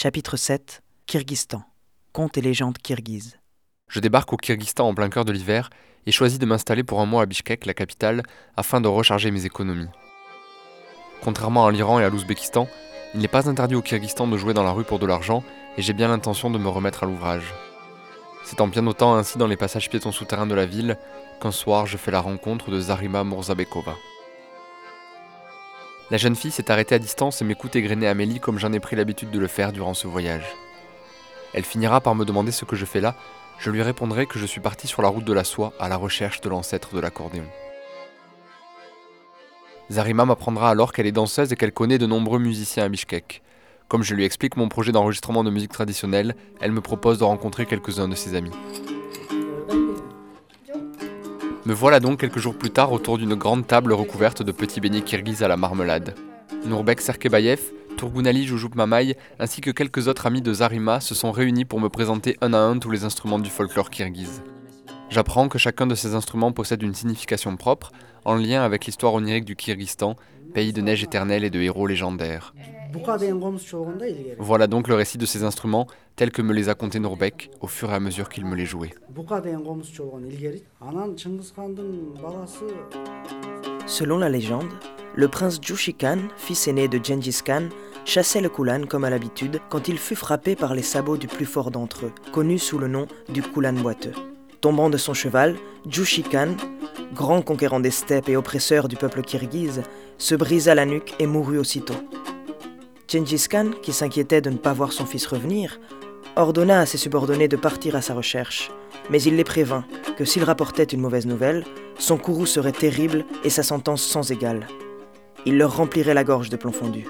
Chapitre 7 Kyrgyzstan. Contes et légendes kirghizes. Je débarque au Kyrgyzstan en plein cœur de l'hiver et choisis de m'installer pour un mois à Bishkek, la capitale, afin de recharger mes économies. Contrairement à l'Iran et à l'Ouzbékistan, il n'est pas interdit au Kyrgyzstan de jouer dans la rue pour de l'argent et j'ai bien l'intention de me remettre à l'ouvrage. C'est en pianotant ainsi dans les passages piétons souterrains de la ville qu'un soir je fais la rencontre de Zarima Murzabekova. La jeune fille s'est arrêtée à distance et m'écoute égrener Amélie comme j'en ai pris l'habitude de le faire durant ce voyage. Elle finira par me demander ce que je fais là, je lui répondrai que je suis parti sur la route de la soie à la recherche de l'ancêtre de l'accordéon. Zarima m'apprendra alors qu'elle est danseuse et qu'elle connaît de nombreux musiciens à Bishkek. Comme je lui explique mon projet d'enregistrement de musique traditionnelle, elle me propose de rencontrer quelques-uns de ses amis. Me voilà donc quelques jours plus tard autour d'une grande table recouverte de petits beignets kirghizes à la marmelade. Nourbek Serkebayev, Turgunali Joujoub Mamaï ainsi que quelques autres amis de Zarima se sont réunis pour me présenter un à un tous les instruments du folklore kirghize. J'apprends que chacun de ces instruments possède une signification propre, en lien avec l'histoire onirique du Kyrgyzstan, pays de neige éternelle et de héros légendaires. Voilà donc le récit de ces instruments tels que me les a contés Nourbek au fur et à mesure qu'il me les jouait. Selon la légende, le prince Jushi Khan, fils aîné de Genghis Khan, chassait le Kulan comme à l'habitude quand il fut frappé par les sabots du plus fort d'entre eux, connu sous le nom du Kulan boiteux. Tombant de son cheval, Jushi Khan, grand conquérant des steppes et oppresseur du peuple kirghize, se brisa la nuque et mourut aussitôt. Genghis Khan, qui s'inquiétait de ne pas voir son fils revenir, ordonna à ses subordonnés de partir à sa recherche, mais il les prévint que s'il rapportait une mauvaise nouvelle, son courroux serait terrible et sa sentence sans égale. Il leur remplirait la gorge de plomb fondu.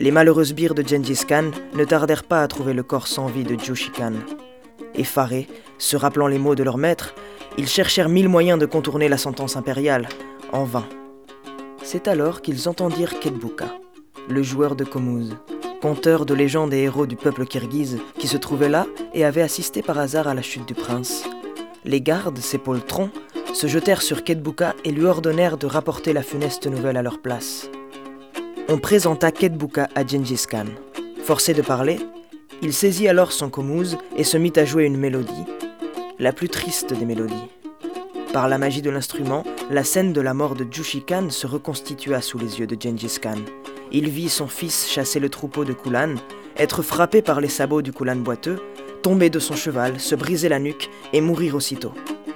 Les malheureux sbires de Genghis Khan ne tardèrent pas à trouver le corps sans vie de Jushi Khan. Effarés, se rappelant les mots de leur maître, ils cherchèrent mille moyens de contourner la sentence impériale, en vain. C'est alors qu'ils entendirent Ketbuka le joueur de Komuz, conteur de légendes et héros du peuple kirghize, qui se trouvait là et avait assisté par hasard à la chute du prince. Les gardes, ses poltrons, se jetèrent sur Ketbuka et lui ordonnèrent de rapporter la funeste nouvelle à leur place. On présenta Ketbuka à Genghis Khan. Forcé de parler, il saisit alors son komuz et se mit à jouer une mélodie, la plus triste des mélodies. Par la magie de l'instrument, la scène de la mort de Jushi Khan se reconstitua sous les yeux de Genghis Khan, il vit son fils chasser le troupeau de Kulan, être frappé par les sabots du Kulan boiteux, tomber de son cheval, se briser la nuque et mourir aussitôt.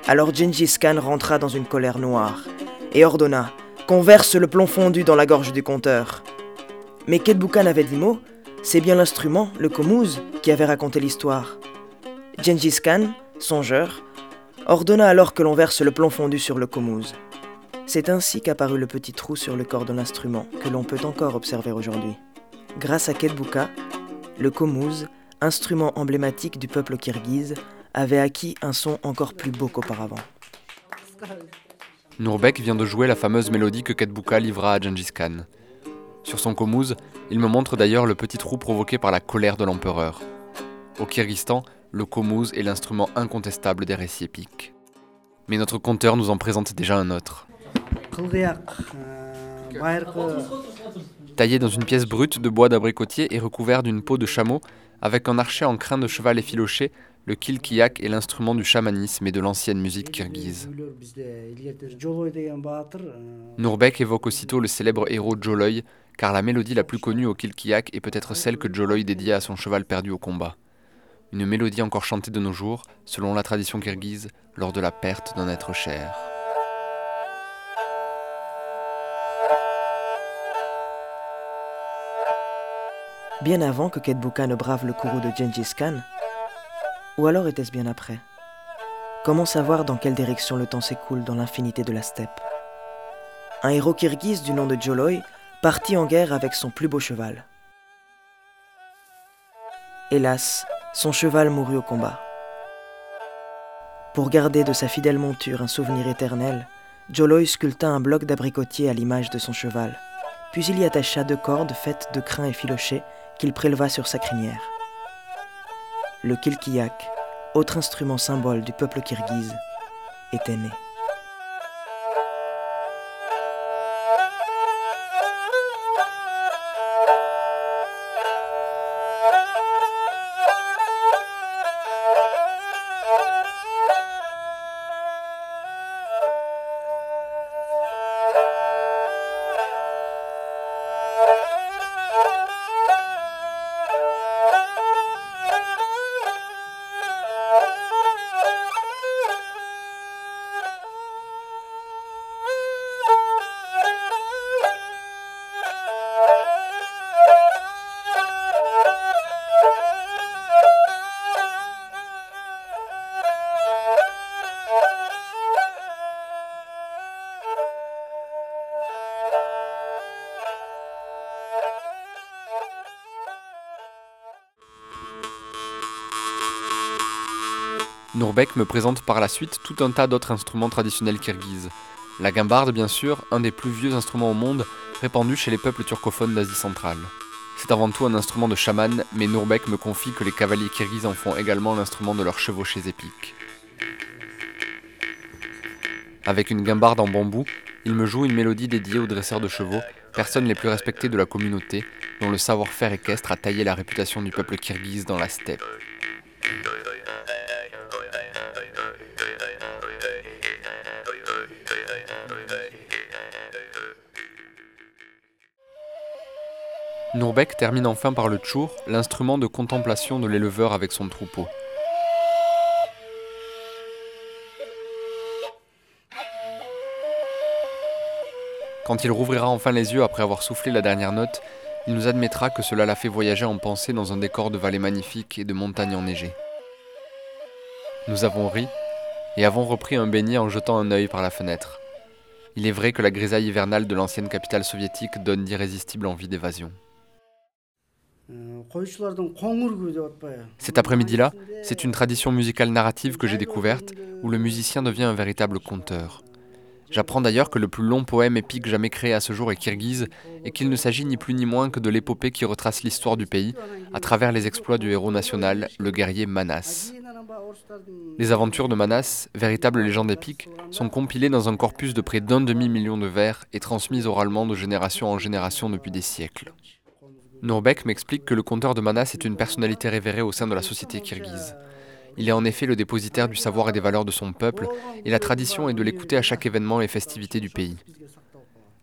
Alors Gengis Khan rentra dans une colère noire et ordonna qu'on verse le plomb fondu dans la gorge du conteur. Mais Ketbukan avait dit mot, c'est bien l'instrument, le komuz, qui avait raconté l'histoire. Gengis Khan, songeur, ordonna alors que l'on verse le plomb fondu sur le komuz. C'est ainsi qu'apparut le petit trou sur le corps de l'instrument que l'on peut encore observer aujourd'hui. Grâce à Ketbuka, le komuz, instrument emblématique du peuple kirghize, avait acquis un son encore plus beau qu'auparavant. Nourbek vient de jouer la fameuse mélodie que Ketbuka livra à Gengis Khan. Sur son komuz, il me montre d'ailleurs le petit trou provoqué par la colère de l'empereur. Au Kyrgyzstan, le komuz est l'instrument incontestable des récits épiques. Mais notre conteur nous en présente déjà un autre. Taillé dans une pièce brute de bois d'abricotier et recouvert d'une peau de chameau, avec un archet en crin de cheval effiloché, le kilkiyak est l'instrument du chamanisme et de l'ancienne musique kirghize. Nourbek évoque aussitôt le célèbre héros Joloy, car la mélodie la plus connue au kilkiyak est peut-être celle que Joloy dédia à son cheval perdu au combat. Une mélodie encore chantée de nos jours, selon la tradition kirghize, lors de la perte d'un être cher. Bien avant que Ketbuka ne brave le courroux de Genghis Khan Ou alors était-ce bien après? Comment savoir dans quelle direction le temps s'écoule dans l'infinité de la steppe? Un héros kirghize du nom de Joloy partit en guerre avec son plus beau cheval. Hélas, son cheval mourut au combat. Pour garder de sa fidèle monture un souvenir éternel, Joloy sculpta un bloc d'abricotier à l'image de son cheval, puis il y attacha deux cordes faites de crins effilochés qu'il préleva sur sa crinière. Le kilkiyak, autre instrument symbole du peuple kirghize, était né. Nourbek me présente par la suite tout un tas d'autres instruments traditionnels kirghizes. La guimbarde, bien sûr, un des plus vieux instruments au monde, répandu chez les peuples turcophones d'Asie centrale. C'est avant tout un instrument de chaman, mais Nourbek me confie que les cavaliers kirghizes en font également l'instrument de leurs chevauchés épiques. Avec une guimbarde en bambou, il me joue une mélodie dédiée aux dresseurs de chevaux, personnes les plus respectées de la communauté, dont le savoir-faire équestre a taillé la réputation du peuple kirghize dans la steppe. Nourbek termine enfin par le tchour, l'instrument de contemplation de l'éleveur avec son troupeau. Quand il rouvrira enfin les yeux après avoir soufflé la dernière note, il nous admettra que cela l'a fait voyager en pensée dans un décor de vallées magnifiques et de montagnes enneigées. Nous avons ri et avons repris un beignet en jetant un œil par la fenêtre. Il est vrai que la grisaille hivernale de l'ancienne capitale soviétique donne d'irrésistibles envies d'évasion. Cet après-midi-là, c'est une tradition musicale narrative que j'ai découverte où le musicien devient un véritable conteur. J'apprends d'ailleurs que le plus long poème épique jamais créé à ce jour est kirghize et qu'il ne s'agit ni plus ni moins que de l'épopée qui retrace l'histoire du pays à travers les exploits du héros national, le guerrier Manas. Les aventures de Manas, véritable légende épique, sont compilées dans un corpus de près d'un demi-million de vers et transmises oralement de génération en génération depuis des siècles. Nourbek m'explique que le conteur de Manas est une personnalité révérée au sein de la société kirghize. Il est en effet le dépositaire du savoir et des valeurs de son peuple, et la tradition est de l'écouter à chaque événement et festivité du pays.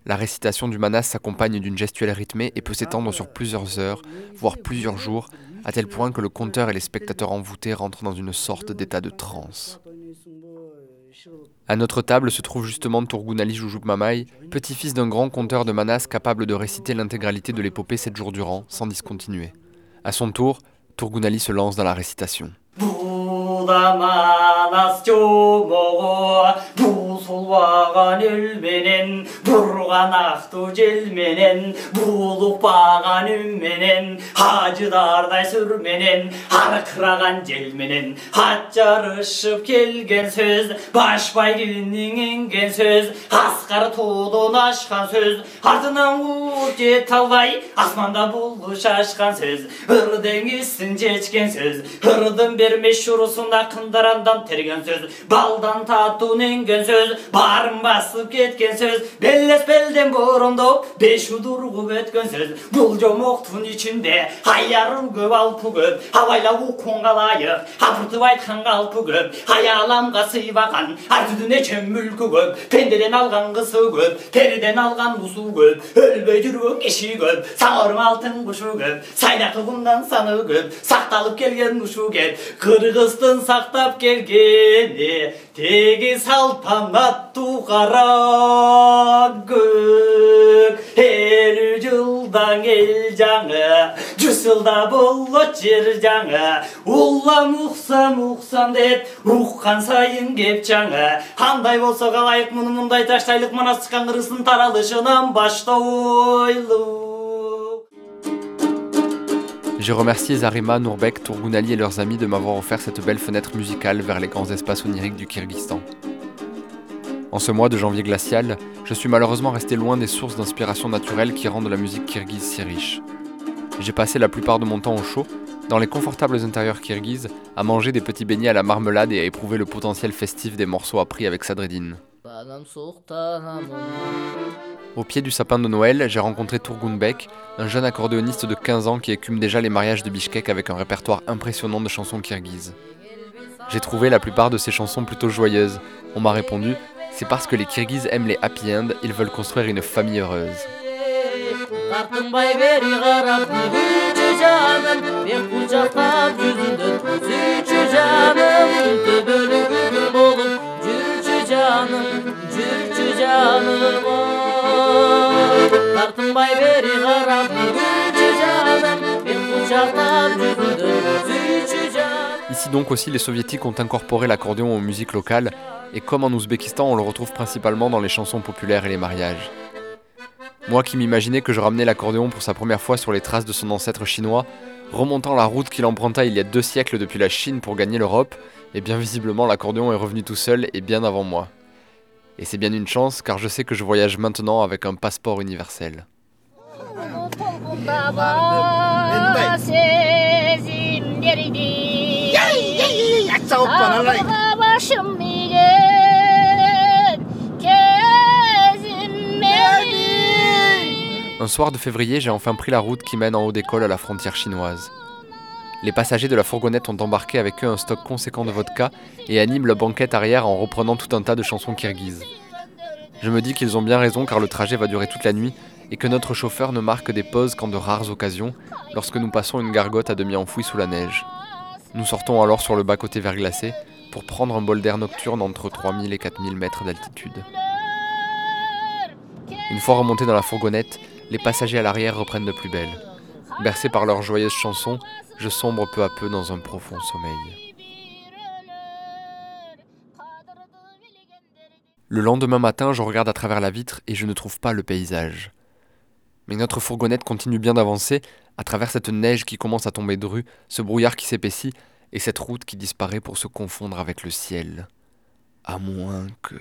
La récitation du Manas s'accompagne d'une gestuelle rythmée et peut s'étendre sur plusieurs heures, voire plusieurs jours, à tel point que le conteur et les spectateurs envoûtés rentrent dans une sorte d'état de transe. À notre table se trouve justement Turgunali Jujup Mamai, petit-fils d'un grand conteur de Manas capable de réciter l'intégralité de l'épopée sept jours durant, sans discontinuer. À son tour, Turgunali se lance dans la récitation. анасжомого бусулбаган эл менен бурган актуу жел менен буулукпаган үн желменен ажыдардай сүр менен сүрменен арқыраған желменен. Ат жарышып келген сөз баш келіннің енген сөз аскар тудын ашқан сөз артынан қуып жете албай асманда булу ашқан сөз. Ыр деңизин жечкен сөз ырдың бермес шұрысын ақындарандан терген сөз балдан тату енген сөз барын басып кеткен сөз белес белден бұрындап беш удурғып өткен сөз бұл жомоқтың ішінде аярым көп алпы көп абайлап укун қалайық апыртып айтқан қалпы көп аяламға сыйбаған ар түдіне чөм мүлкі көп пендеден алған қысы көп періден алған ұсу көп өлбөй жүрген киши көп сағырым алтын құшы көп сайдақы құмдан саны көп сақталып келген ұшу кеп қырғызстың сақтап дене теге салтанат туғара көк елу жылдан ел жаңы жүз жылда болот жер жаңы. Улам уксам уксам деп уккан сайын кеп жаңы. Қандай болса қалайық мұны мындай таштайлық манас шыққан таралышынан башта ойлы J'ai remercié Zarima, Nourbek, Tourgunali et leurs amis de m'avoir offert cette belle fenêtre musicale vers les grands espaces oniriques du Kyrgyzstan. En ce mois de janvier glacial, je suis malheureusement resté loin des sources d'inspiration naturelle qui rendent la musique kirghize si riche. J'ai passé la plupart de mon temps au chaud, dans les confortables intérieurs kirghizes, à manger des petits beignets à la marmelade et à éprouver le potentiel festif des morceaux appris avec Sadreddin. Au pied du sapin de Noël, j'ai rencontré Turgunbek, un jeune accordéoniste de 15 ans qui écume déjà les mariages de Bishkek avec un répertoire impressionnant de chansons kirghizes. J'ai trouvé la plupart de ces chansons plutôt joyeuses. On m'a répondu c'est parce que les Kirghizes aiment les happy end, ils veulent construire une famille heureuse. Ici donc aussi les soviétiques ont incorporé l'accordéon aux musiques locales et comme en Ouzbékistan on le retrouve principalement dans les chansons populaires et les mariages. Moi qui m'imaginais que je ramenais l'accordéon pour sa première fois sur les traces de son ancêtre chinois, remontant la route qu'il emprunta il y a deux siècles depuis la Chine pour gagner l'Europe, et bien visiblement l'accordéon est revenu tout seul et bien avant moi. Et c'est bien une chance car je sais que je voyage maintenant avec un passeport universel. Un soir de février, j'ai enfin pris la route qui mène en haut d'école à la frontière chinoise. Les passagers de la fourgonnette ont embarqué avec eux un stock conséquent de vodka et animent la banquette arrière en reprenant tout un tas de chansons kirghizes. Je me dis qu'ils ont bien raison car le trajet va durer toute la nuit et que notre chauffeur ne marque des pauses qu'en de rares occasions, lorsque nous passons une gargote à demi enfouie sous la neige. Nous sortons alors sur le bas-côté verglacé pour prendre un bol d'air nocturne entre 3000 et 4000 mètres d'altitude. Une fois remontés dans la fourgonnette, les passagers à l'arrière reprennent de plus belle. Bercés par leurs joyeuses chansons, je sombre peu à peu dans un profond sommeil. Le lendemain matin, je regarde à travers la vitre et je ne trouve pas le paysage. Mais notre fourgonnette continue bien d'avancer à travers cette neige qui commence à tomber de ce brouillard qui s'épaissit et cette route qui disparaît pour se confondre avec le ciel. À moins que...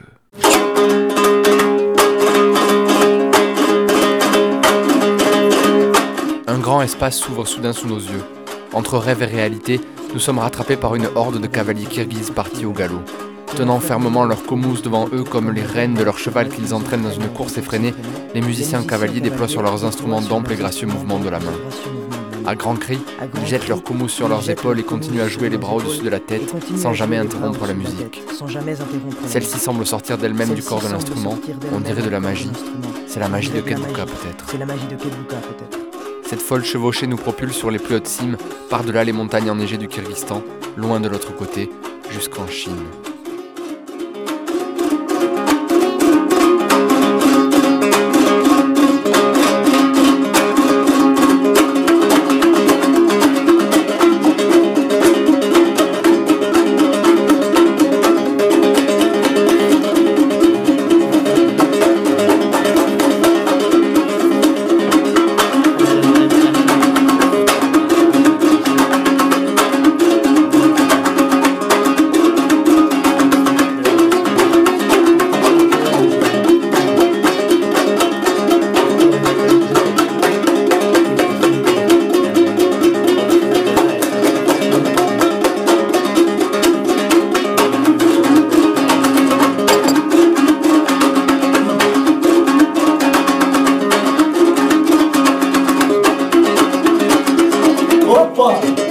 grand espace s'ouvre soudain sous nos yeux. Entre rêve et réalité, nous sommes rattrapés par une horde de cavaliers kirghizes partis au galop. Tenant fermement leurs comous devant eux comme les rênes de leur cheval qu'ils entraînent dans une course effrénée, les musiciens cavaliers déploient sur leurs instruments d'amples et gracieux mouvements de la main. À grands cris, ils jettent leurs comous sur leurs épaules et continuent à jouer les bras au-dessus de la tête sans jamais interrompre la musique. Celle-ci semble sortir d'elle-même du corps de l'instrument, on dirait de la magie. C'est la magie de Kedbuka peut-être. Cette folle chevauchée nous propulse sur les plus hautes cimes, par-delà les montagnes enneigées du Kyrgyzstan, loin de l'autre côté, jusqu'en Chine. Opa!